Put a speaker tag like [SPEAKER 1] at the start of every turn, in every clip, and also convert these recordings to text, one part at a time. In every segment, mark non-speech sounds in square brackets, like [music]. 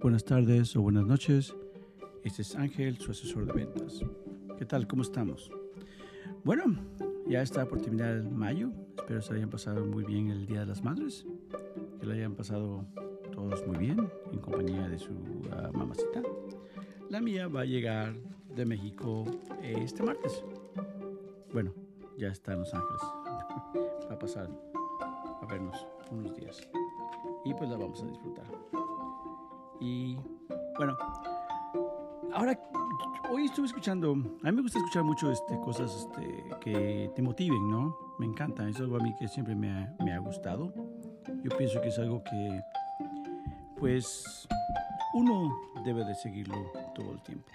[SPEAKER 1] buenas tardes o buenas noches. Este es Ángel, su asesor de ventas. ¿Qué tal? ¿Cómo estamos? Bueno, ya está por terminar el mayo. Espero se hayan pasado muy bien el Día de las Madres. Que lo hayan pasado todos muy bien en compañía de su uh, mamacita. La mía va a llegar de México este martes. Bueno, ya está en Los Ángeles. [laughs] va a pasar a vernos unos días. Y pues la vamos a disfrutar. Y bueno, ahora hoy estuve escuchando, a mí me gusta escuchar mucho este, cosas este, que te motiven, ¿no? Me encanta, es algo a mí que siempre me ha, me ha gustado. Yo pienso que es algo que, pues, uno debe de seguirlo todo el tiempo.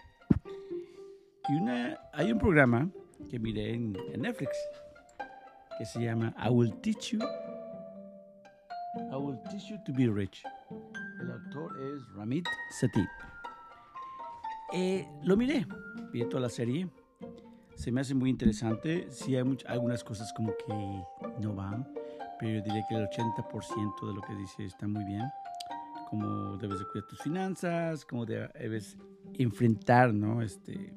[SPEAKER 1] Y una, hay un programa que miré en, en Netflix que se llama I Will Teach You I Will Teach You to Be Rich. Autor es Ramit Sethi. Eh, lo miré, vi toda la serie. Se me hace muy interesante. Sí hay algunas cosas como que no van, pero yo diría que el 80% de lo que dice está muy bien. Cómo debes de cuidar tus finanzas, cómo debes enfrentar ¿no? este,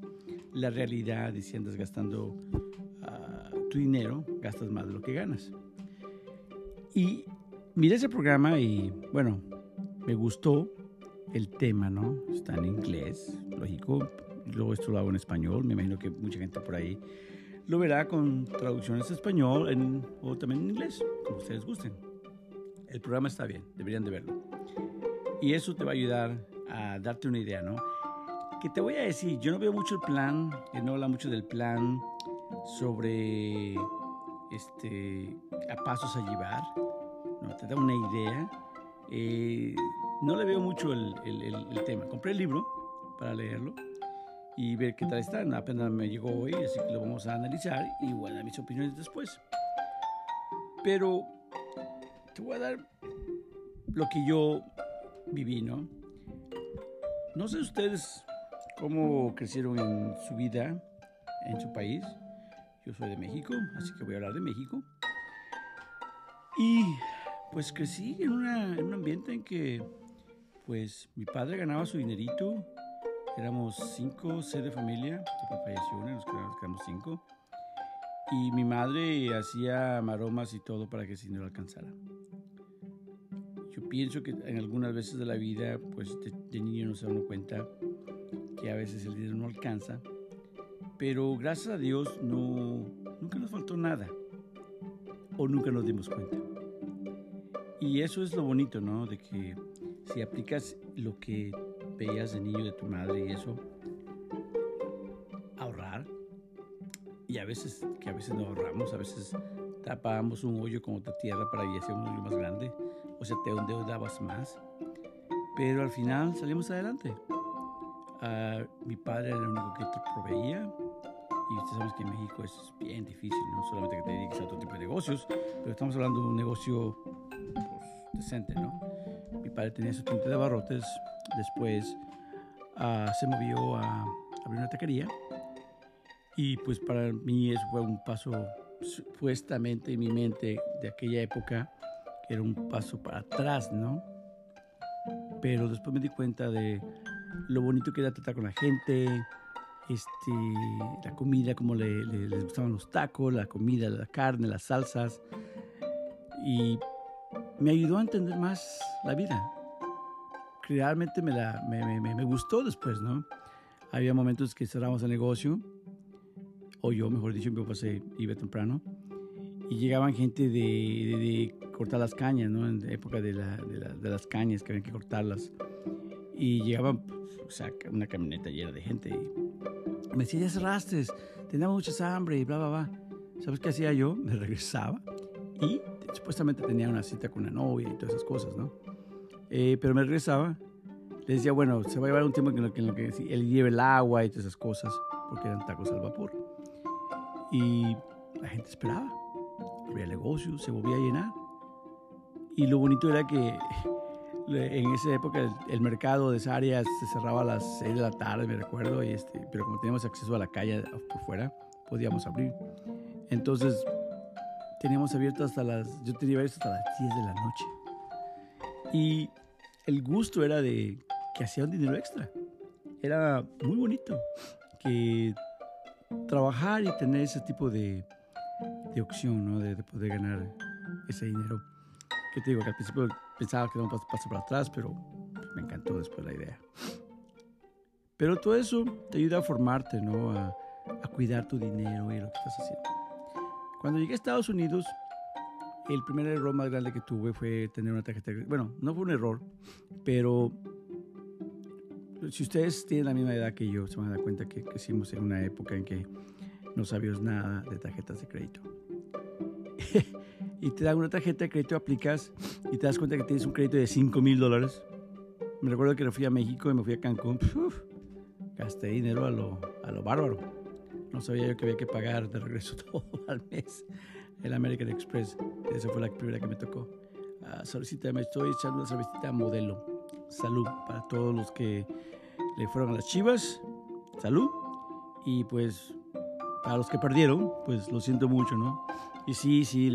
[SPEAKER 1] la realidad y si andas gastando uh, tu dinero, gastas más de lo que ganas. Y miré ese programa y bueno, me gustó el tema, ¿no? Está en inglés, lógico. Luego esto lo hago en español. Me imagino que mucha gente por ahí lo verá con traducciones en español en, o también en inglés, como ustedes gusten. El programa está bien, deberían de verlo. Y eso te va a ayudar a darte una idea, ¿no? Que te voy a decir, yo no veo mucho el plan, no habla mucho del plan sobre este, a pasos a llevar, no, te da una idea. Eh, no le veo mucho el, el, tema. Compré el libro para leerlo y ver qué tal está. Apenas me llegó hoy, así que lo vamos a analizar y voy a dar mis opiniones después. Pero te voy a dar lo que yo viví, ¿no? No sé ustedes cómo crecieron en su vida, en su país. Yo soy de México, así que voy a hablar de México. Y pues crecí en, una, en un ambiente en que pues mi padre ganaba su dinerito, éramos cinco, seis de familia, papá falleció una, nos quedamos cinco, y mi madre hacía maromas y todo para que ese dinero alcanzara. Yo pienso que en algunas veces de la vida, pues de, de niño no se da uno cuenta que a veces el dinero no alcanza, pero gracias a Dios no, nunca nos faltó nada, o nunca nos dimos cuenta. Y eso es lo bonito, ¿no? De que si aplicas lo que veías de niño de tu madre y eso, ahorrar, y a veces, que a veces no ahorramos, a veces tapábamos un hoyo con otra tierra para y hacer un hoyo más grande, o sea, te endeudabas más, pero al final salimos adelante. Uh, mi padre era el único que te proveía, y ustedes saben que en México es bien difícil, no solamente que te dediques a otro tipo de negocios, pero estamos hablando de un negocio decente, ¿no? Mi padre tenía su tienda de abarrotes, después uh, se movió a abrir una taquería y pues para mí eso fue un paso supuestamente en mi mente de aquella época que era un paso para atrás, ¿no? Pero después me di cuenta de lo bonito que era tratar con la gente, este, la comida, como le, le, les gustaban los tacos, la comida, la carne, las salsas. Y me ayudó a entender más la vida. Realmente me, la, me, me, me gustó después, ¿no? Había momentos que cerramos el negocio, o yo, mejor dicho, mi papá se iba temprano, y llegaban gente de, de, de cortar las cañas, ¿no? En la época de, la, la, de, las cañas, que había que cortarlas. Y llegaban, pues, o sea, una camioneta llena de gente. Y me decía, ya cerraste, teníamos mucha hambre y bla, bla, bla. ¿Sabes qué hacía yo? [laughs] Me regresaba y supuestamente tenía una cita con una novia y todas esas cosas, ¿no? Eh, pero me regresaba, le decía, bueno, se va a llevar un tiempo en lo que, en lo que él lleve el agua y todas esas cosas, porque eran tacos al vapor. Y la gente esperaba, había negocio, se volvía a llenar. Y lo bonito era que [laughs] en esa época el, mercado de esa área se cerraba a las 6 de la tarde, me recuerdo, este, pero como teníamos acceso a la calle por fuera, podíamos abrir. Entonces teníamos abierto hasta las, yo tenía abierto hasta las 10 de la noche. Y el gusto era de que hacía un dinero extra. Era muy bonito que trabajar y tener ese tipo de, de opción, ¿no? De, poder ganar ese dinero. Que te digo, que al principio pensaba que no paso para atrás, pero me encantó después la idea. Pero todo eso te ayuda a formarte, ¿no? A, a cuidar tu dinero y lo que estás haciendo. Cuando llegué a Estados Unidos, el primer error más grande que tuve fue tener una tarjeta de Bueno, no fue un error, pero si ustedes tienen la misma edad que yo, se van a dar cuenta que crecimos en una época en que no sabíamos nada de tarjetas de crédito. [laughs] y te dan una tarjeta de crédito, aplicas y te das cuenta que tienes un crédito de 5 mil dólares. Me recuerdo que fui a México y me fui a Cancún. gasté dinero a lo, a lo bárbaro. No sabía yo que había que pagar de regreso [laughs] todo al mes el American Express. Esa fue la primera que me tocó. Uh, me estoy echando una cervecita modelo. Salud para todos los que le fueron a las chivas. Salud. Y pues para los que perdieron, pues lo siento mucho, ¿no? Y sí, sí,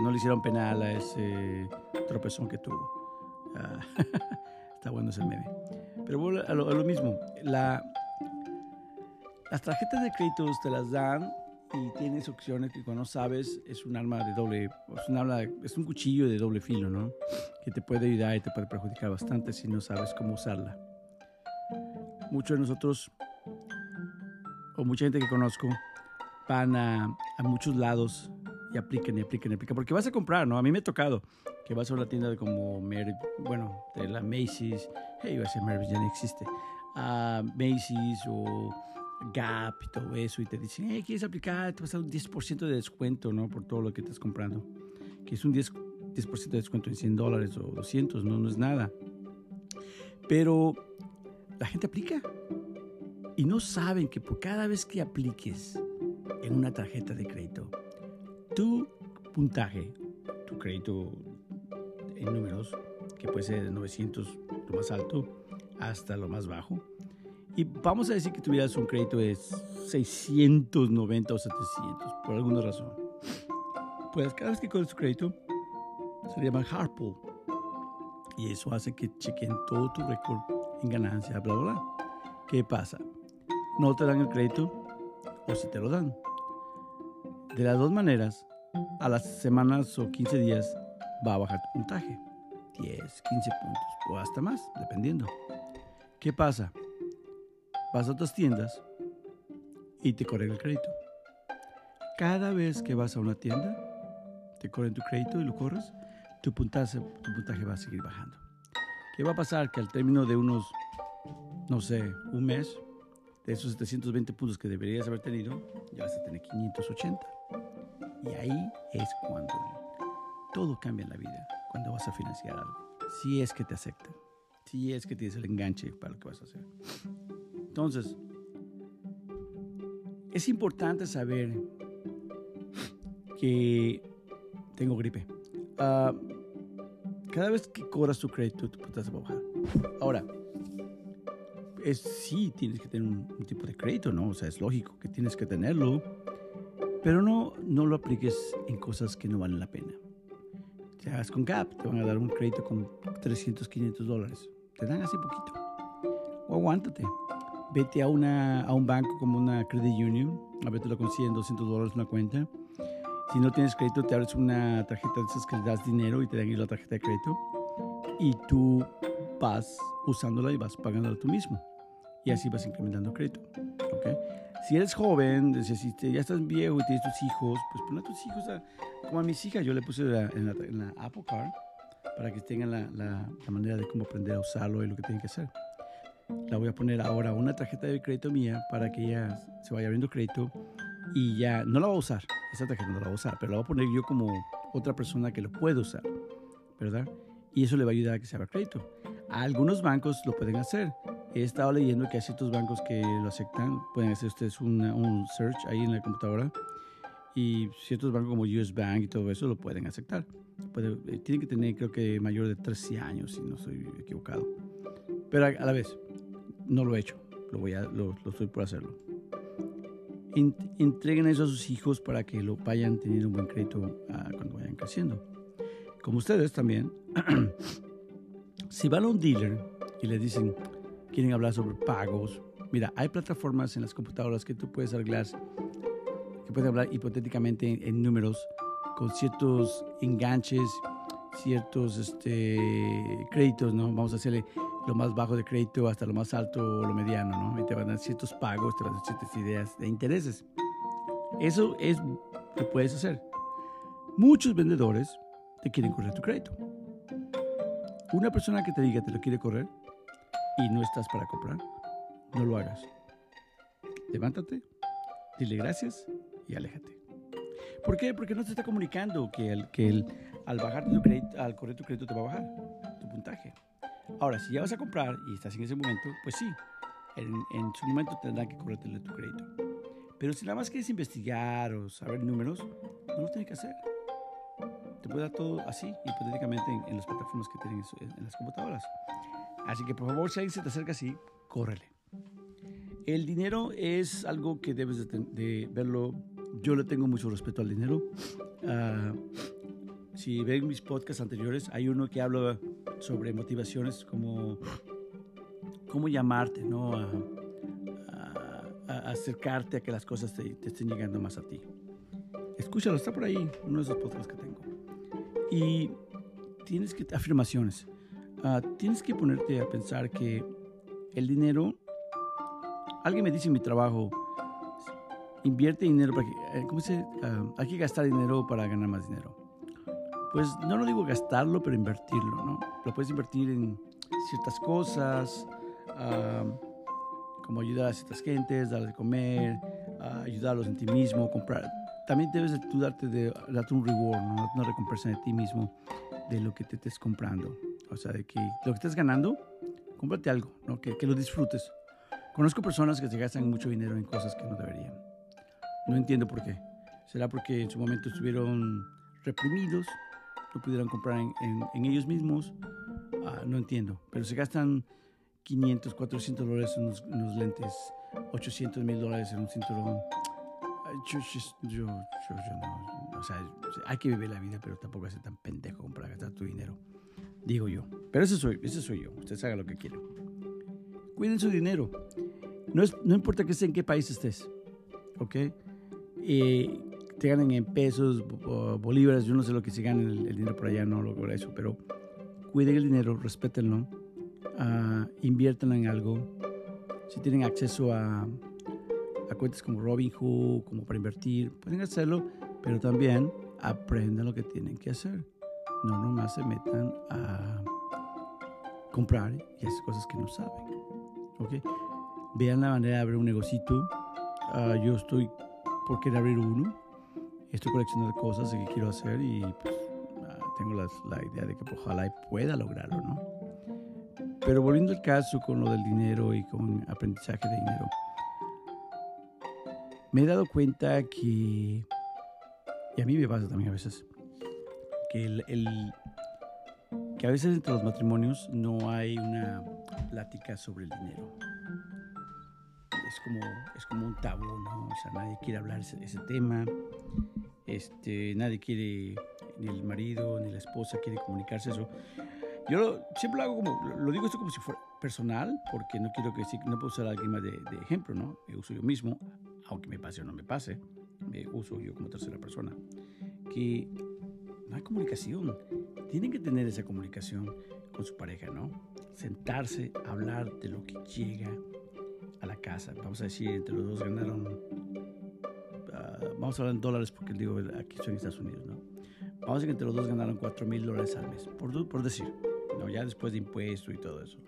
[SPEAKER 1] no le hicieron penal a ese tropezón que tuvo. Ah, [laughs] está bueno ese meme. Pero bueno, a lo, mismo, la, las tarjetas de crédito te las dan y tienes opciones que cuando sabes es un arma de doble, es un, arma, es un cuchillo de doble filo, ¿no? Que te puede ayudar y te puede perjudicar bastante si no sabes cómo usarla. Muchos de nosotros, o mucha gente que conozco, van a, a muchos lados y apliquen y apliquen y apliquen. Porque vas a comprar, ¿no? A mí me ha tocado que vas a una tienda de como, bueno, de la Macy's, hey, iba a decir Mary, ya no existe, a Macy's o Gap y todo eso, y te dicen, hey, ¿quieres aplicar? Te vas a dar un 10% de descuento, ¿no? Por todo lo que estás comprando. Que es un 10%, 10 de descuento en 100 dólares o 200, ¿no? No es nada. Pero la gente aplica y no saben que por cada vez que apliques en una tarjeta de crédito, tu puntaje, tu crédito en números, que puede ser de 900, lo más alto, hasta lo más bajo, y vamos a decir que tuvieras un crédito de 690 o 700, por alguna razón. Pues cada vez que coges tu crédito, se llama hard pull. Y eso hace que chequen todo tu récord en ganancia, bla, bla, bla. ¿Qué pasa? No te dan el crédito o si te lo dan. De las dos maneras, a las semanas o 15 días va a bajar tu puntaje. 10, 15 puntos o hasta más, dependiendo. ¿Qué pasa? Vas a otras tiendas y te corren el crédito. Cada vez que vas a una tienda, te corren tu crédito y lo corres, tu puntaje, tu puntaje va a seguir bajando. ¿Qué va a pasar? Que al término de unos, no sé, un mes, de esos 720 puntos que deberías haber tenido, ya vas a tener 580. Y ahí es cuando todo cambia en la vida, cuando vas a financiar algo. Si es que te aceptan, si es que tienes el enganche para lo que vas a hacer. Entonces, es importante saber que tengo gripe. Ah, cada vez que cobras tu crédito, tu putas va a bajar. Ahora, es, sí tienes que tener un, tipo de crédito, ¿no? O sea, es lógico que tienes que tenerlo, pero no, no lo apliques en cosas que no valen la pena. Te hagas con Gap, te van a dar un crédito con 300, 500 dólares. Te dan así poquito. O aguántate vete a, una, a un banco como una credit union, a ver te lo consiguen 200 dólares una cuenta. Si no tienes crédito, te abres una tarjeta de esas que le das dinero y te dan la tarjeta de crédito. Y tú vas usándola y vas pagándola tú mismo. Y así vas incrementando crédito. ¿okay? Si eres joven, si ya estás viejo y tienes tus hijos, pues pon a tus hijos como a mis hijas. Yo le puse en la, en la Apple Card para que tengan la, la, la manera de cómo aprender a usarlo y lo que tienen que hacer la voy a poner ahora una tarjeta de crédito mía para que ella se vaya abriendo crédito y ya no la voy a usar, esa tarjeta no la voy a usar, pero la voy a poner yo como otra persona que lo puede usar, ¿verdad? Y eso le va a ayudar a que se abra crédito. algunos bancos lo pueden hacer. He estado leyendo que hay ciertos bancos que lo aceptan. Pueden hacer ustedes un search ahí en la computadora. Y ciertos bancos como US Bank y todo eso lo pueden aceptar. Eh, tienen que tener, creo que, mayor de 13 años, si no estoy equivocado. Pero a, la vez, no lo he hecho, lo, voy a, lo, estoy por hacerlo. entreguen eso a sus hijos para que lo vayan teniendo un buen crédito ah, cuando vayan creciendo. Como ustedes también, [clears throat] Si van a un dealer y le dicen, quieren hablar sobre pagos, mira, hay plataformas en las computadoras que tú puedes hablar, que puedes hablar hipotéticamente en, números con ciertos enganches, ciertos este, créditos, ¿no? Vamos a hacerle lo más bajo de crédito hasta lo más alto o lo mediano, ¿no? Y te van a dar ciertos pagos, te van a dar ciertas ideas de intereses. Eso es lo puedes hacer. Muchos vendedores te quieren correr tu crédito. Una persona que te diga te lo quiere correr y no estás para comprar, no lo hagas. Levántate, dile gracias y aléjate. ¿Por qué? Porque no te está comunicando que, el, que el, al bajar tu crédito, al correr tu crédito te va a bajar tu puntaje. Ahora, si ya vas a comprar y estás en ese momento, pues sí, en, en su momento tendrán que correrte tu crédito. Pero si nada más quieres investigar o saber números, no lo tienes que hacer. Te puede dar todo así, hipotéticamente, en, las plataformas que tienen en, las computadoras. Así que por favor, si alguien se te acerca así, córrele. El dinero es algo que debes de, verlo. Yo le tengo mucho respeto al dinero. Uh, si ven mis podcasts anteriores, hay uno que habla sobre motivaciones como cómo llamarte, ¿no? A, acercarte a que las cosas te, te, estén llegando más a ti. Escúchalo, está por ahí, uno de esos podcasts que tengo. Y tienes que, afirmaciones, uh, tienes que ponerte a pensar que el dinero, alguien me dice en mi trabajo, invierte dinero para que, eh, ¿cómo se uh, hay que gastar dinero para ganar más dinero. Pues no lo digo gastarlo, pero invertirlo, ¿no? Lo puedes invertir en ciertas cosas, uh, como ayudar a ciertas gentes, darles de comer, ayudarlos en ti mismo, comprar. También debes de tú darte, de, darte un reward, ¿no? una recompensa de ti mismo de lo que te estés comprando. O sea, de que lo que estés ganando, cómprate algo, ¿no? que, que lo disfrutes. Conozco personas que se gastan mucho dinero en cosas que no deberían. No entiendo por qué. ¿Será porque en su momento estuvieron reprimidos? ¿No pudieron comprar en, en, ellos mismos? Ah, no entiendo. Pero se gastan 500, 400 dólares en unos, lentes, 800 mil dólares en un cinturón. Yo, yo, yo, no, o sea, hay que vivir la vida, pero tampoco ser tan pendejo para gastar tu dinero. Digo yo. Pero ese soy, ese soy yo. Ustedes hagan lo que quieran. Cuiden su dinero. No, es, no importa que esté en qué país estés. ¿Ok? Eh, te ganen en pesos, bolívares, yo no sé lo que se gana el, dinero por allá, no lo eso, pero cuiden el dinero, respétenlo uh, inviértanlo en algo. Si tienen acceso a, a cuentas como Robinhood, como para invertir, pueden hacerlo, pero también aprendan lo que tienen que hacer. No nomás se metan a comprar y hacer cosas que no saben. ¿okay? Vean la manera de abrir un negocito. Uh, yo estoy por querer abrir uno. Estoy coleccionando cosas que quiero hacer y pues, uh, tengo la, la idea de que ojalá pueda lograrlo, ¿no? Pero volviendo al caso con lo del dinero y con aprendizaje de dinero, me he dado cuenta que, y a mí me pasa también a veces, que, el, que a veces entre los matrimonios no hay una plática sobre el dinero. Es como, es como un tabú, ¿no? O sea, nadie quiere hablar ese, ese tema, este, nadie quiere, ni el marido ni la esposa quiere comunicarse eso. Yo siempre lo hago como, lo digo esto como si fuera personal, porque no quiero que no puedo usar a alguien más de, ejemplo, ¿no? Me uso yo mismo, aunque me pase o no me pase, me uso yo como tercera persona. Que no hay comunicación. Tienen que tener esa comunicación con su pareja, ¿no? Sentarse, hablar de lo que llega a la casa. Vamos a decir, entre los dos ganaron, ah, vamos a hablar en dólares porque digo, aquí estoy en Estados Unidos, ¿no? Vamos a decir que entre los dos ganaron 4 mil dólares al mes, por, por decir. ¿no? Ya después de impuestos y todo eso.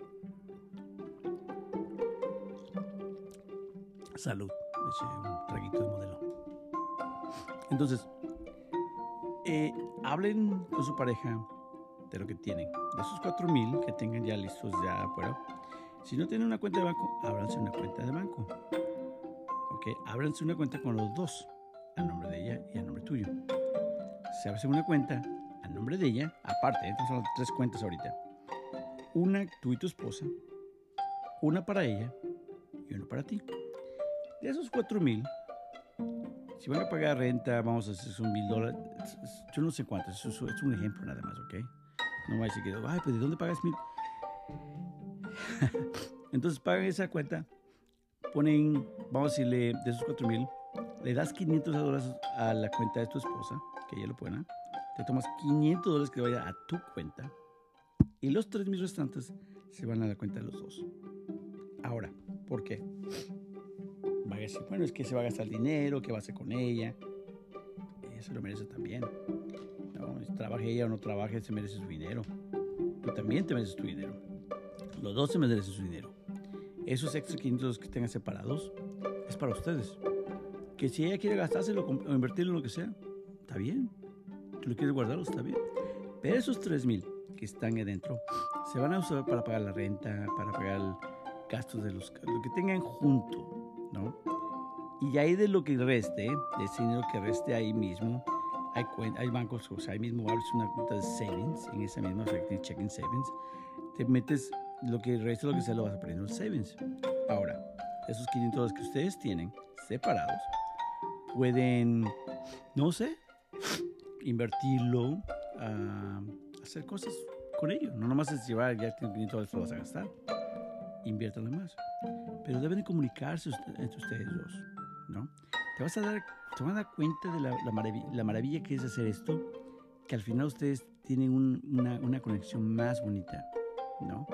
[SPEAKER 1] Salud, un traguito de modelo. Entonces, eh, hablen con su pareja de lo que tienen. De esos 4 mil que tengan ya listos ya afuera. Si no tienen una cuenta de banco, ábranse una cuenta de banco. Ok, ábranse una cuenta con los dos, a nombre de ella y a nombre tuyo. Se abre una cuenta nombre de ella, aparte, estas son tres cuentas ahorita. Una tú y tu esposa, una para ella y una para ti. De esos cuatro mil, si van a pagar renta, vamos a hacer un mil dólares, yo no sé cuánto, eso es un ejemplo nada más, ¿ok? No va a decir que, ay, pues ¿de dónde pagas mil? [laughs] Entonces pagan esa cuenta, ponen, vamos a decirle, de esos 4 mil, le das 500 dólares a la cuenta de tu esposa, que ella lo pone, te tomas 500 dólares que vaya a tu cuenta y los 3 mil restantes se van a la cuenta de los dos. Ahora, ¿por qué? Va a decir, bueno, es que se va a gastar dinero, ¿qué va a hacer con ella? Ella se lo merece también. No, trabaje ella o no trabaje, se merece su dinero. Tú también te mereces tu dinero. Los dos se merecen su dinero. Esos extra 500 que tengan separados es para ustedes. Que si ella quiere gastárselo o invertirlo en lo que sea, está bien. Tú lo quieres guardarlo, está bien. Pero esos 3 mil que están adentro se van a usar para pagar la renta, para pagar gastos de los lo que tengan junto, ¿no? Y ahí de lo que reste, de ese dinero que reste ahí mismo, hay, hay bancos, o sea, ahí mismo abres una cuenta de savings, en esa misma, o sea, checking savings, te metes lo que resta, lo que sea, lo vas a poner en los savings. Ahora, esos 500 que ustedes tienen separados, pueden, no sé, invertirlo, a hacer cosas con ello. No nomás es llevar, ya 500 dólares lo vas a gastar. Inviértanlo más. Pero deben comunicarse entre ustedes dos, ¿no? Te vas a dar, te van a dar cuenta de la, maravilla, la maravilla que es hacer esto, que al final ustedes tienen una, una conexión más bonita, ¿no?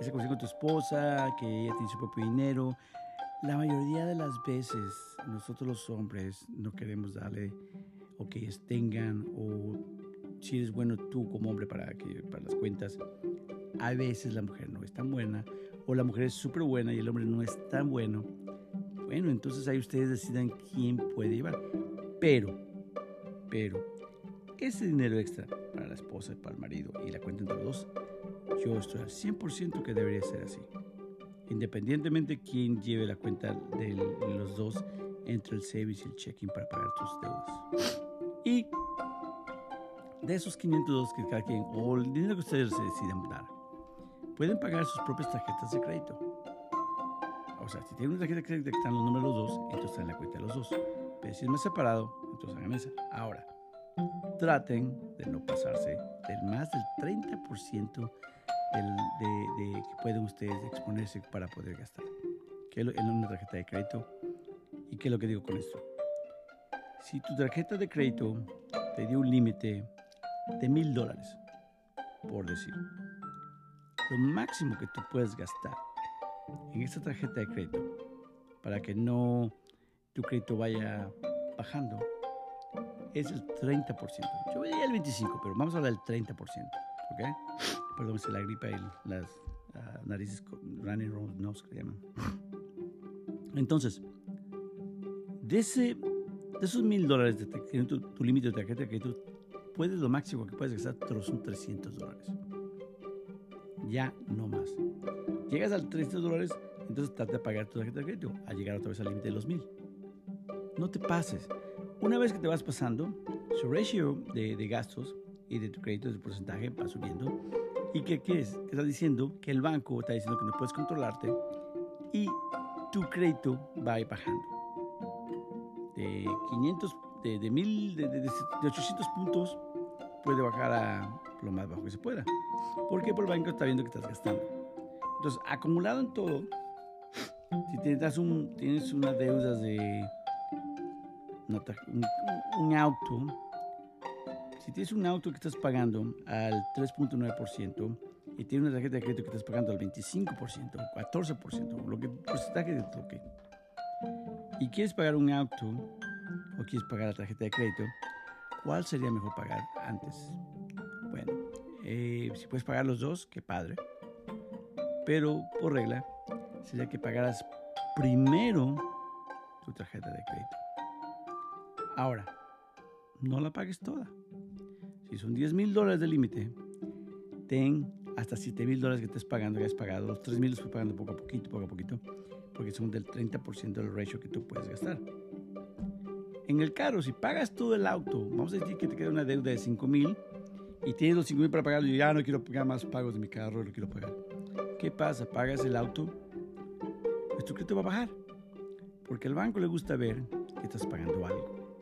[SPEAKER 1] Esa conexión con tu esposa, que ella tiene su propio dinero. La mayoría de las veces nosotros los hombres no queremos darle o que ellos tengan o si eres bueno tú como hombre para, que, para las cuentas, a veces la mujer no es tan buena o la mujer es súper buena y el hombre no es tan bueno. Bueno, entonces ahí ustedes decidan quién puede llevar. Pero, pero, ese dinero extra para la esposa, para el marido y la cuenta entre los dos, yo estoy al 100% que debería ser así. Independientemente quién lleve la cuenta de los dos entre el service y el checking para pagar tus deudas. Y de esos 500 que cada quien, o el dinero que ustedes se decidan dar, pueden pagar sus propias tarjetas de crédito. O sea, si tienen una tarjeta de crédito que están los números los dos, entonces están en la cuenta de los dos. Pero si es más separado, entonces hagan esa. Ahora, traten de no pasarse del más del 30% del, de, de, que pueden ustedes exponerse para poder gastar. Que es una tarjeta de crédito. ¿Y qué es lo que digo con esto? Si tu tarjeta de crédito te dio un límite de mil dólares, por decir, lo máximo que tú puedes gastar en esta tarjeta de crédito para que no tu crédito vaya bajando es el 30%. Yo veía el 25%, pero vamos a hablar del 30%. ¿Ok? Perdón, se la gripa y las uh, narices running nose que llaman. Entonces, de, ese, de esos mil dólares de tu, tu límite de tarjeta de crédito, puedes lo máximo que puedes gastar son 300 dólares. Ya no más. Llegas al 300 dólares, entonces trata de pagar tu tarjeta de crédito a llegar otra vez al límite de los mil. No te pases. Una vez que te vas pasando, su ratio de, de gastos y de tu crédito, de porcentaje va subiendo. ¿Y qué, qué es? Está diciendo que el banco está diciendo que no puedes controlarte y tu crédito va a ir bajando. De 500, de, de, mil, de, de, de 800 puntos puede bajar a lo más bajo que se pueda. ¿Por? Porque el banco está viendo que estás gastando. Entonces, acumulado en todo, si tienes, un, tienes una deuda de un, un, auto, si tienes un auto que estás pagando al 3.9% y tienes una tarjeta de crédito que estás pagando al 25%, 14%, lo que porcentaje de toque, y quieres pagar un auto o quieres pagar la tarjeta de crédito, ¿cuál sería mejor pagar antes? Bueno, eh, si puedes pagar los dos, qué padre. Pero por regla, sería que pagaras primero tu tarjeta de crédito. Ahora, no la pagues toda. Si son 10 mil dólares de límite, ten hasta 7 mil dólares que estés pagando, ya has pagado. Los 3 mil los fui pagando poco a poquito, poco a poquito, porque son del 30% del ratio que tú puedes gastar. En el carro, si pagas todo el auto, vamos a decir que te queda una deuda de 5 mil y tienes los 5 mil para pagarlo y ya no quiero pagar más pagos de mi carro, lo quiero pagar. ¿Qué pasa? Pagas el auto, pues tu crédito va a bajar. Porque al banco le gusta ver que estás pagando algo.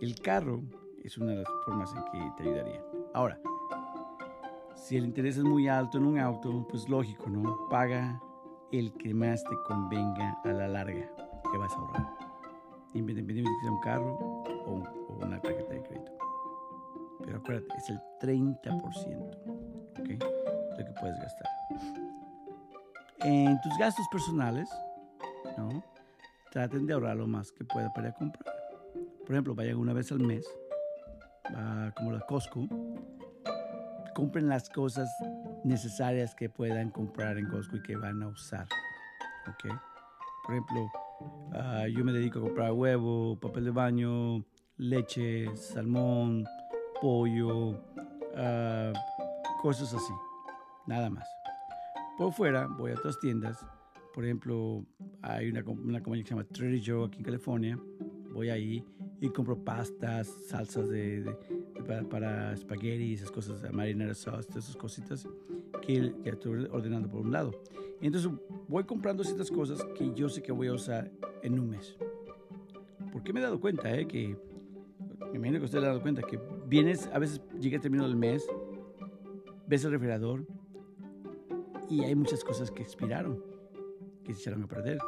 [SPEAKER 1] El carro es una de las formas en que te ayudaría. Ahora, si el interés es muy alto en un auto, pues lógico, ¿no? Paga el que más te convenga a la larga que vas a ahorrar. Independientemente de que sea un carro o, una tarjeta de crédito. Pero acuérdate, es el 30%, ¿ok? Lo que puedes gastar. En tus gastos personales, ¿no? Traten de ahorrar lo más que pueda para comprar. Por ejemplo, vayan una vez al mes, como la Costco, compren las cosas necesarias que puedan comprar en Costco y que van a usar. ¿Ok? Por ejemplo, ah, yo me dedico a comprar huevo, papel de baño, leche, salmón, pollo, uh, cosas así. Nada más. Por fuera, voy a otras tiendas. Por ejemplo, hay una, una compañía que se llama Trader Joe aquí en California. Voy ahí y compro pastas, salsas de, para, para espagueti, esas cosas, marinara sauce, todas esas cositas que ya estoy ordenando por un lado. Entonces voy comprando ciertas cosas que yo sé que voy a usar en un mes. Porque me he dado cuenta, eh, que me imagino que usted le ha dado cuenta que vienes, a veces llega el término del mes, ves el refrigerador y hay muchas cosas que expiraron, que se echaron a perder.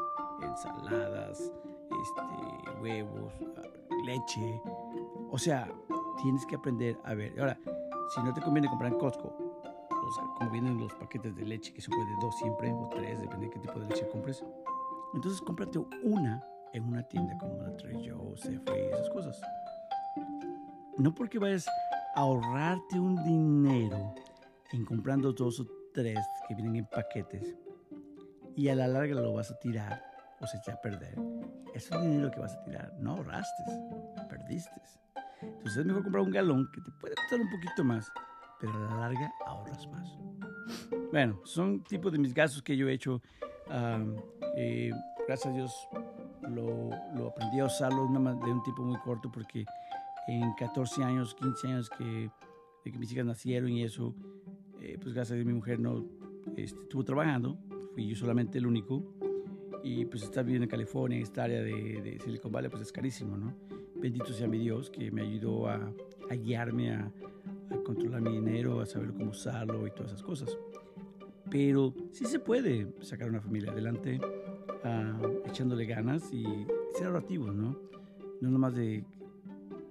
[SPEAKER 1] Ensaladas, este, huevos, leche. O sea, tienes que aprender a ver. Ahora, si no te conviene comprar en Costco, o sea, como vienen los paquetes de leche, que se puede dos siempre, o tres, depende de qué tipo de leche compres. Entonces, cómprate una en una tienda como la Trader Joe, Safeway, esas cosas. No porque vayas a ahorrarte un dinero en comprando dos o tres que vienen en paquetes y a la larga lo vas a tirar o se echa a perder. Es un dinero que vas a tirar, no ahorraste, perdiste. Entonces es mejor comprar un galón que te puede costar un poquito más, pero a la larga ahorras más. Bueno, son tipos de mis gastos que yo he hecho. gracias a Dios lo, lo, aprendí a usarlo de un tipo muy corto porque en 14 años, 15 años que, de que mis hijas nacieron y eso, eh, pues gracias a Dios mi mujer no este, estuvo trabajando, fui yo solamente el único. Y pues estar viviendo en California, en esta área de, de Silicon Valley, pues es carísimo, ¿no? Bendito sea mi Dios que me ayudó a, guiarme, a, controlar mi dinero, a saber cómo usarlo y todas esas cosas. Pero sí se puede sacar una familia adelante uh, echándole ganas y ser ahorrativo, ¿no? No nomás de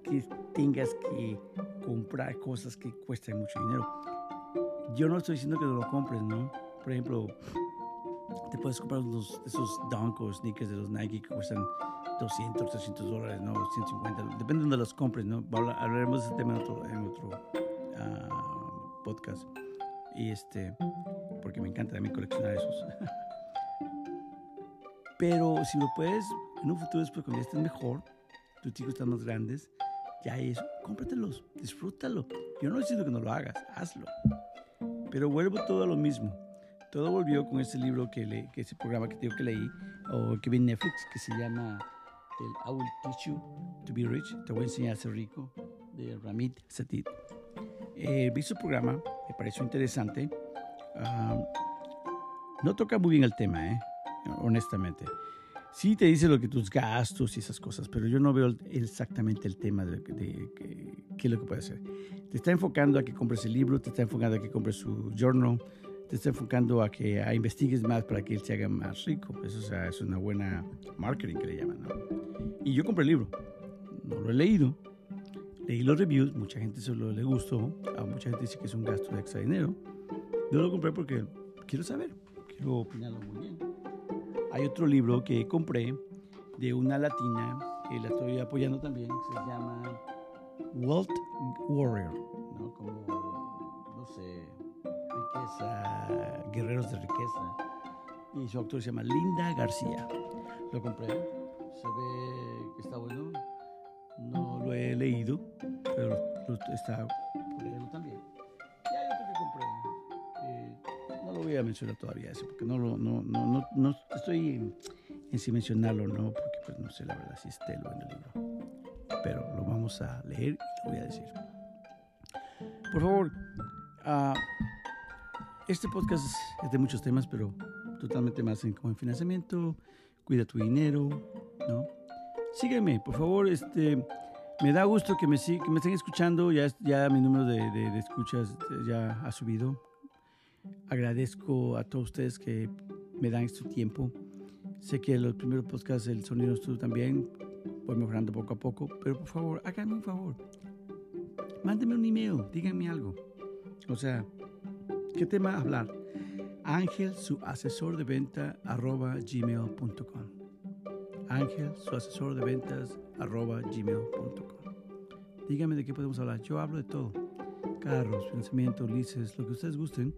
[SPEAKER 1] que tengas que comprar cosas que cuestan mucho dinero. Yo no estoy diciendo que no lo compres, ¿no? Por ejemplo, te puedes comprar unos, esos Dunk o sneakers de los Nike que cuestan 200, 300 dólares, ¿no? 150, depende de donde los compres, ¿no? Hablaremos de ese tema en otro, en otro uh, podcast. Y este, porque me encanta también coleccionar esos. [laughs] Pero si lo puedes, en un futuro después cuando ya estés mejor, tus chicos están más grandes, ya es, cómpratelos, disfrútalo. Yo no diciendo que no lo hagas, hazlo. Pero vuelvo todo a lo mismo. Todo volvió con ese libro que, le, que ese programa que tengo que leí, o que vi en Netflix, que se llama el I Will Teach You to Be Rich, te voy a enseñar a ser rico, de Ramit Sethi. Eh, vi su programa, me pareció interesante. Uh, no toca muy bien el tema, eh, honestamente. Sí te dice lo que tus gastos y esas cosas, pero yo no veo exactamente el tema de, qué es lo que puede hacer. Te está enfocando a que compres el libro, te está enfocando a que compres su journal, te está enfocando a que a investigues más para que él se haga más rico. Eso o sea, es una buena marketing que le llaman. ¿no? Y yo compré el libro, no lo he leído, leí los reviews, mucha gente solo le gustó, a mucha gente dice que es un gasto de extra dinero. Yo lo compré porque quiero saber, quiero opinarlo muy bien. Hay otro libro que compré de una latina, que la estoy apoyando también, se llama Wealth Warrior, riqueza, guerreros de riqueza. Y su autor se llama Linda García. Lo compré, se ve que está bueno. No lo he leído, pero está por también. Y hay otro que compré. Eh, no lo voy a mencionar todavía ese, porque no, lo, no, no, no, no estoy en, si mencionarlo no, porque pues no sé la verdad si esté lo en el libro. Pero lo vamos a leer y lo voy a decir. Por favor, uh, este podcast es de muchos temas, pero totalmente más en, como en financiamiento, cuida tu dinero, ¿no? Sígueme, por favor, este, Me da gusto que me, que me estén escuchando. Ya, ya mi número de, de, escuchas ya ha subido. Agradezco a todos ustedes que me dan este tiempo. Sé que los primeros podcasts el sonido estuvo también. Voy mejorando poco a poco. Pero por favor, háganme un favor. Mándenme un email. Díganme algo. O sea, ¿qué tema hablar? Ángel, su asesor de venta, arroba gmail.com. Ángel, su asesor de ventas, arroba gmail.com. Dígame de qué podemos hablar. Yo hablo de todo. Carros, financiamiento, lices, lo que ustedes gusten.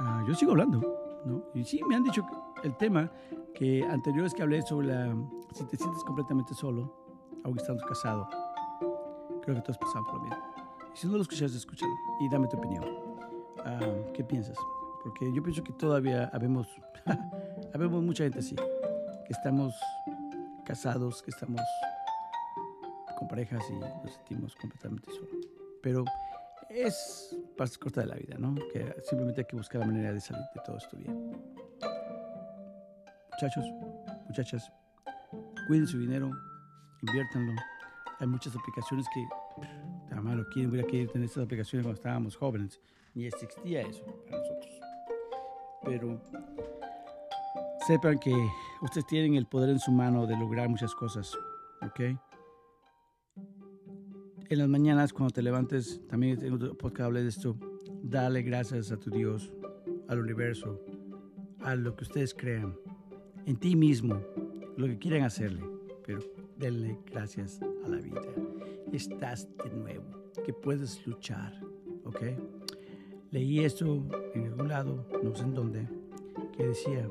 [SPEAKER 1] Ah, yo sigo hablando, ¿no? Y sí, me han dicho el tema que anterior es que hablé sobre la, si te sientes completamente solo, aunque estando casado. Creo que todos pasamos por lo mismo. Y si no lo escuchas, escúchalo y dame tu opinión. Ah, ¿Qué piensas? porque yo pienso que todavía habemos, [laughs] habemos mucha gente así, que estamos casados, que estamos con parejas y nos sentimos completamente solos. Pero es parte corta de la vida, ¿no? Que simplemente hay que buscar la manera de salir de todo esto bien. Muchachos, muchachas, cuiden su dinero, inviértanlo. Hay muchas aplicaciones que, tan malo, ¿quién hubiera querido tener estas aplicaciones cuando estábamos jóvenes? Ni existía eso para nosotros pero sepan que ustedes tienen el poder en su mano de lograr muchas cosas, ¿ok? En las mañanas cuando te levantes, también tengo otro podcast de esto, dale gracias a tu Dios, al universo, a lo que ustedes crean, en ti mismo, lo que quieran hacerle, pero denle gracias a la vida. Estás de nuevo, que puedes luchar, ¿ok? Leí esto en algún lado, no sé en dónde, que decía,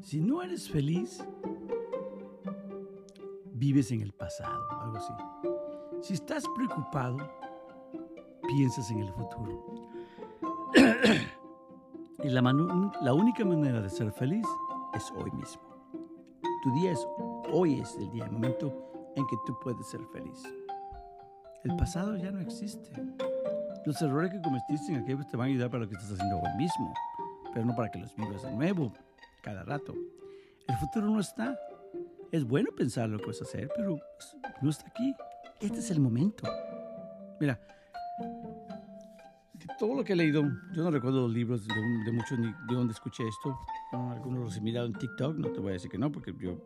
[SPEAKER 1] si no eres feliz, vives en el pasado, algo así. Si estás preocupado, piensas en el futuro. [clears throat] y la, la única manera de ser feliz es hoy mismo. Tu día es hoy es el día, el momento en que tú puedes ser feliz. El pasado ya no existe. Los errores que cometiste en aquello te van a ayudar para lo que estás haciendo hoy mismo, pero no para que los vivas de nuevo, cada rato. El futuro no está. Es bueno pensar lo que vas a hacer, pero no está aquí. Este es el momento. Mira, de todo lo que he leído, yo no recuerdo los libros de, muchos ni de dónde escuché esto. algunos los he mirado en TikTok, no te voy a decir que no, porque yo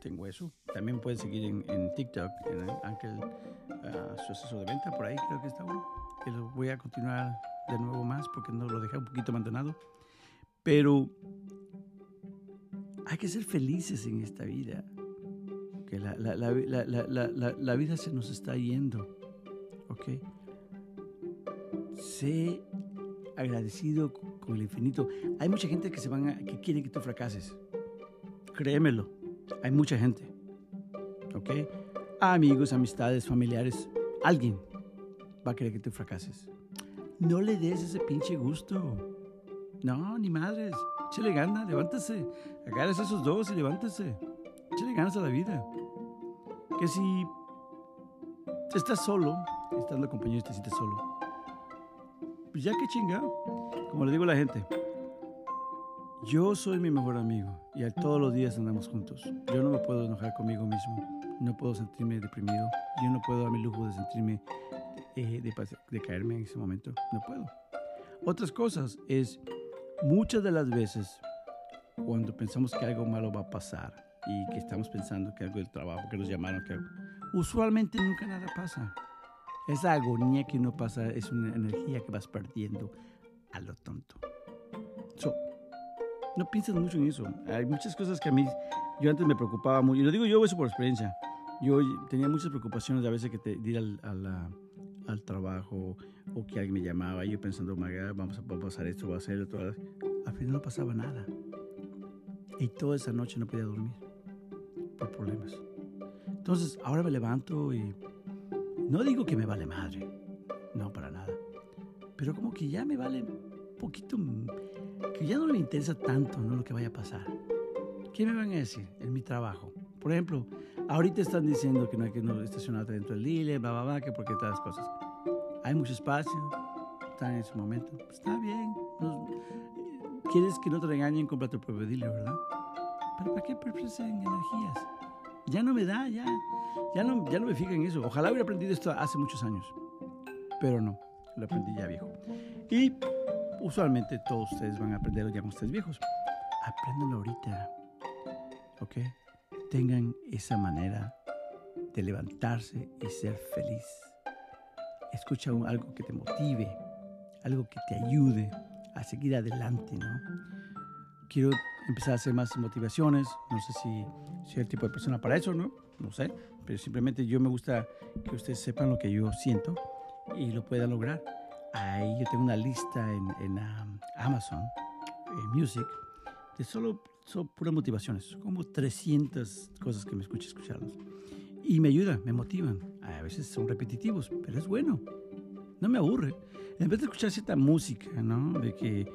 [SPEAKER 1] tengo eso. También puedes seguir en, TikTok, en Ángel, uh, su asesor de venta, por ahí creo que está uno que lo voy a continuar de nuevo más porque no lo dejé un poquito abandonado. Pero hay que ser felices en esta vida. Que la, la, la, la, vida se nos está yendo. ¿Ok? Sé agradecido con el infinito. Hay mucha gente que, se van a, que quiere que tú fracases. Créemelo. Hay mucha gente. ¿Ok? Amigos, amistades, familiares. Alguien va a querer que tú fracases. No le des ese pinche gusto. No, ni madres. Échale gana, levántese. Agarres esos dos y levántese. Échale ganas a la vida. Que si estás solo, estando compañero y te sientes solo, pues ya que chinga. Como le digo a la gente, yo soy mi mejor amigo y todos los días andamos juntos. Yo no me puedo enojar conmigo mismo, no puedo sentirme deprimido, yo no puedo darme el lujo de sentirme eh, de, caerme en ese momento. No puedo. Otras cosas es, muchas de las veces, cuando pensamos que algo malo va a pasar y que estamos pensando que algo del trabajo, que nos llamaron, que usualmente nunca nada pasa. Esa agonía que no pasa es una energía que vas perdiendo a lo tonto. no piensas mucho en eso. Hay muchas cosas que a mí, yo antes me preocupaba mucho, y lo digo yo eso por experiencia. Yo tenía muchas preocupaciones a veces que te ir a la al trabajo o que alguien me llamaba, yo pensando, vamos a, pasar esto, va a hacer. Al final no pasaba nada. Y toda esa noche no podía dormir por problemas. Entonces, ahora me levanto y no digo que me vale madre, no para nada, pero como que ya me vale un poquito, que ya no me interesa tanto ¿no? lo que vaya a pasar. ¿Qué me van a decir en mi trabajo? Por ejemplo, ahorita están diciendo que no hay que estacionarte dentro del Lille, bla, bla, bla, que porque todas las cosas. Hay mucho espacio, están en su momento. Está bien. quieres que no te regañen, compra tu propio Dile, ¿verdad? Pero ¿para qué en energías? Ya no me da, ya. Ya no, ya no me fijo en eso. Ojalá hubiera aprendido esto hace muchos años. Pero no, lo aprendí ya viejo. Y usualmente todos ustedes van a aprenderlo ya con ustedes viejos. Apréndanlo ahorita. ¿Ok? Tengan esa manera de levantarse y ser feliz. Escucha algo que te motive, algo que te ayude a seguir adelante, ¿no? Quiero empezar a hacer más motivaciones. No sé si soy el tipo de persona para eso, ¿no? No sé. Pero simplemente yo me gusta que ustedes sepan lo que yo siento y lo puedan lograr. Ahí yo tengo una lista en, um, Amazon en Music de solo, solo puras motivaciones, como 300 cosas que me escucho escucharlas. Y me ayudan, me motivan. A veces son repetitivos, pero es bueno. No me aburre. En vez de escuchar cierta música, ¿no? De que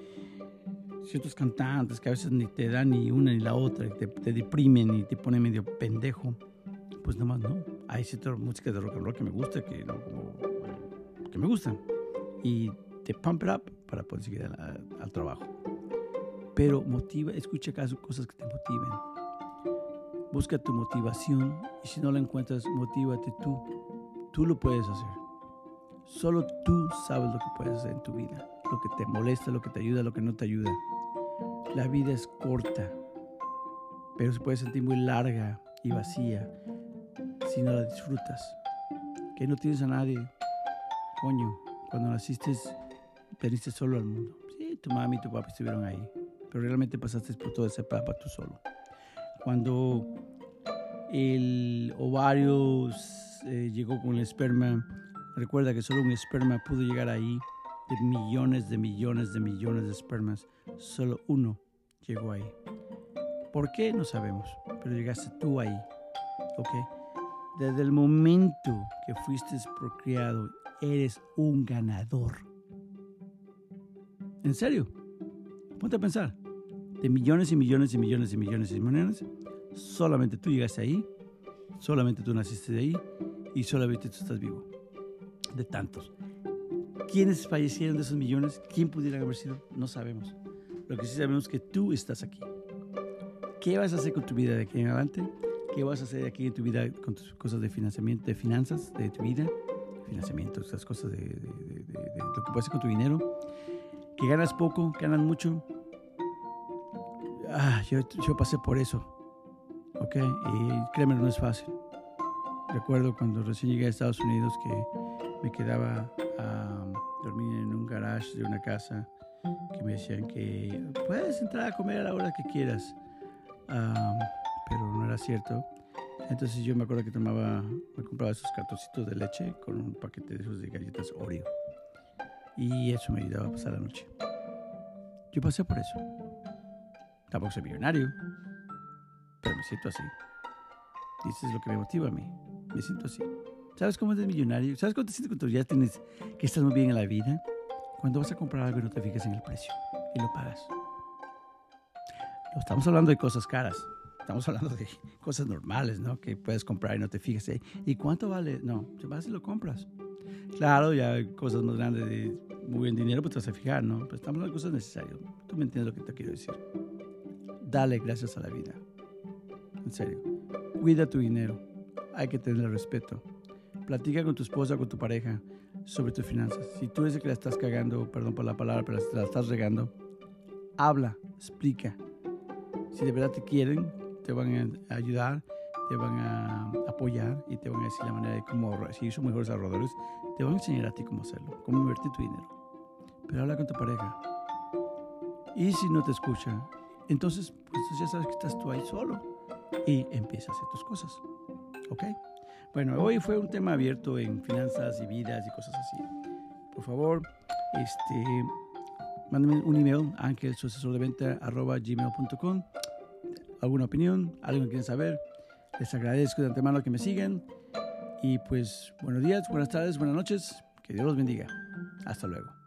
[SPEAKER 1] ciertos cantantes que a veces ni te dan ni una ni la otra, te, te deprimen y te ponen medio pendejo, pues nomás no. Hay cierta música de rock and roll que me gusta, que, no, que me gustan. Y te pump it up para poder seguir al, trabajo. Pero motiva, escucha cosas que te motiven. Busca tu motivación y si no la encuentras, motívate tú. Tú lo puedes hacer. Solo tú sabes lo que puedes hacer en tu vida. Lo que te molesta, lo que te ayuda, lo que no te ayuda. La vida es corta, pero se puede sentir muy larga y vacía si no la disfrutas. Que no tienes a nadie. Coño, cuando naciste, veniste solo al mundo. Sí, tu mami y tu papá estuvieron ahí, pero realmente pasaste por toda esa etapa tú solo. Cuando el ovario llegó con el esperma, recuerda que solo un esperma pudo llegar ahí, de millones de millones de millones de espermas, solo uno llegó ahí. ¿Por qué? No sabemos, pero llegaste tú ahí, ¿ok? Desde el momento que fuiste procreado, eres un ganador. En serio, ponte a pensar. De millones y millones y millones y millones y millones, solamente tú llegaste ahí, solamente tú naciste de ahí y solamente tú estás vivo. De tantos. ¿Quiénes fallecieron de esos millones? ¿Quién pudiera haber sido? No sabemos. Lo que sí sabemos es que tú estás aquí. ¿Qué vas a hacer con tu vida de aquí en adelante? ¿Qué vas a hacer aquí en tu vida con tus cosas de financiamiento, de finanzas, de tu vida? Financiamiento, esas cosas de, lo que puedes hacer con tu dinero. Que ganas poco, ganas mucho. Ah, yo, yo pasé por eso. ¿Ok? Y créeme, no es fácil. Recuerdo cuando recién llegué a Estados Unidos que me quedaba a dormir en un garage de una casa que me decían que puedes entrar a comer a la hora que quieras pero no era cierto. Entonces yo me acuerdo que tomaba, me compraba esos cartoncitos de leche con un paquete de esos de galletas Oreo. Y eso me ayudaba a pasar la noche. Yo pasé por eso. Tampoco soy millonario, pero me siento así. Y eso es lo que me motiva a mí. Me siento así. ¿Sabes cómo eres millonario? ¿Sabes cómo te sientes cuando ya tienes que estás muy bien en la vida? Cuando vas a comprar algo y no te fijas en el precio y lo pagas. No estamos hablando de cosas caras. Estamos hablando de [laughs] cosas normales, ¿no? Que puedes comprar y no te fijas. ¿eh? ¿Y cuánto vale? No, te vas y lo compras. Claro, ya hay cosas más grandes de muy buen dinero, pues te vas a fijar, ¿no? Pero estamos hablando de cosas necesarias. Tú me entiendes lo que te quiero decir. Dale gracias a la vida. En serio. Cuida tu dinero. Hay que tener respeto. Platica con tu esposa, con tu pareja sobre tus finanzas. Si tú el que la estás cagando, perdón por la palabra, pero la estás regando, habla, explica. Si de verdad te quieren, te van a ayudar, te van a apoyar y te van a decir la manera de cómo ahorrar. Si son mejores ahorradores, te van a enseñar a ti cómo hacerlo, cómo invertir tu dinero. Pero habla con tu pareja. Y si no te escucha, entonces pues ya sabes que estás tú ahí solo y empieza a hacer tus cosas. ¿Ok? Bueno, hoy fue un tema abierto en finanzas y vidas y cosas así. Por favor, este, mándame un email, ángel, su asesor de venta, arroba gmail.com alguna opinión, algo que quieren saber, les agradezco de antemano que me sigan. Y pues buenos días, buenas tardes, buenas noches. Que Dios los bendiga. Hasta luego.